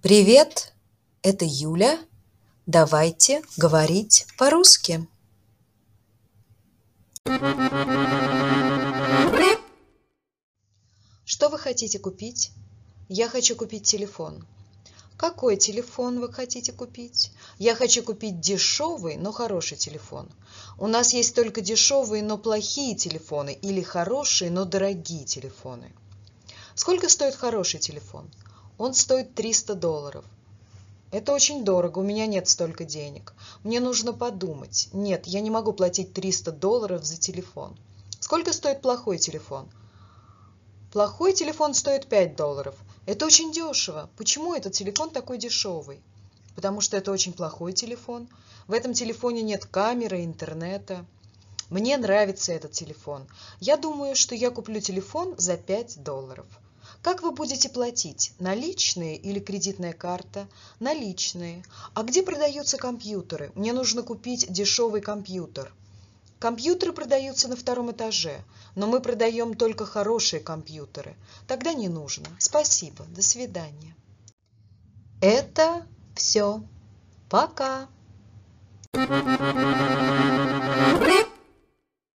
Привет, это Юля. Давайте говорить по-русски. Что вы хотите купить? Я хочу купить телефон. Какой телефон вы хотите купить? Я хочу купить дешевый, но хороший телефон. У нас есть только дешевые, но плохие телефоны или хорошие, но дорогие телефоны. Сколько стоит хороший телефон? Он стоит 300 долларов. Это очень дорого, у меня нет столько денег. Мне нужно подумать. Нет, я не могу платить 300 долларов за телефон. Сколько стоит плохой телефон? Плохой телефон стоит 5 долларов. Это очень дешево. Почему этот телефон такой дешевый? Потому что это очень плохой телефон. В этом телефоне нет камеры, интернета. Мне нравится этот телефон. Я думаю, что я куплю телефон за 5 долларов. Как вы будете платить? Наличные или кредитная карта? Наличные. А где продаются компьютеры? Мне нужно купить дешевый компьютер. Компьютеры продаются на втором этаже, но мы продаем только хорошие компьютеры. Тогда не нужно. Спасибо. До свидания. Это все. Пока.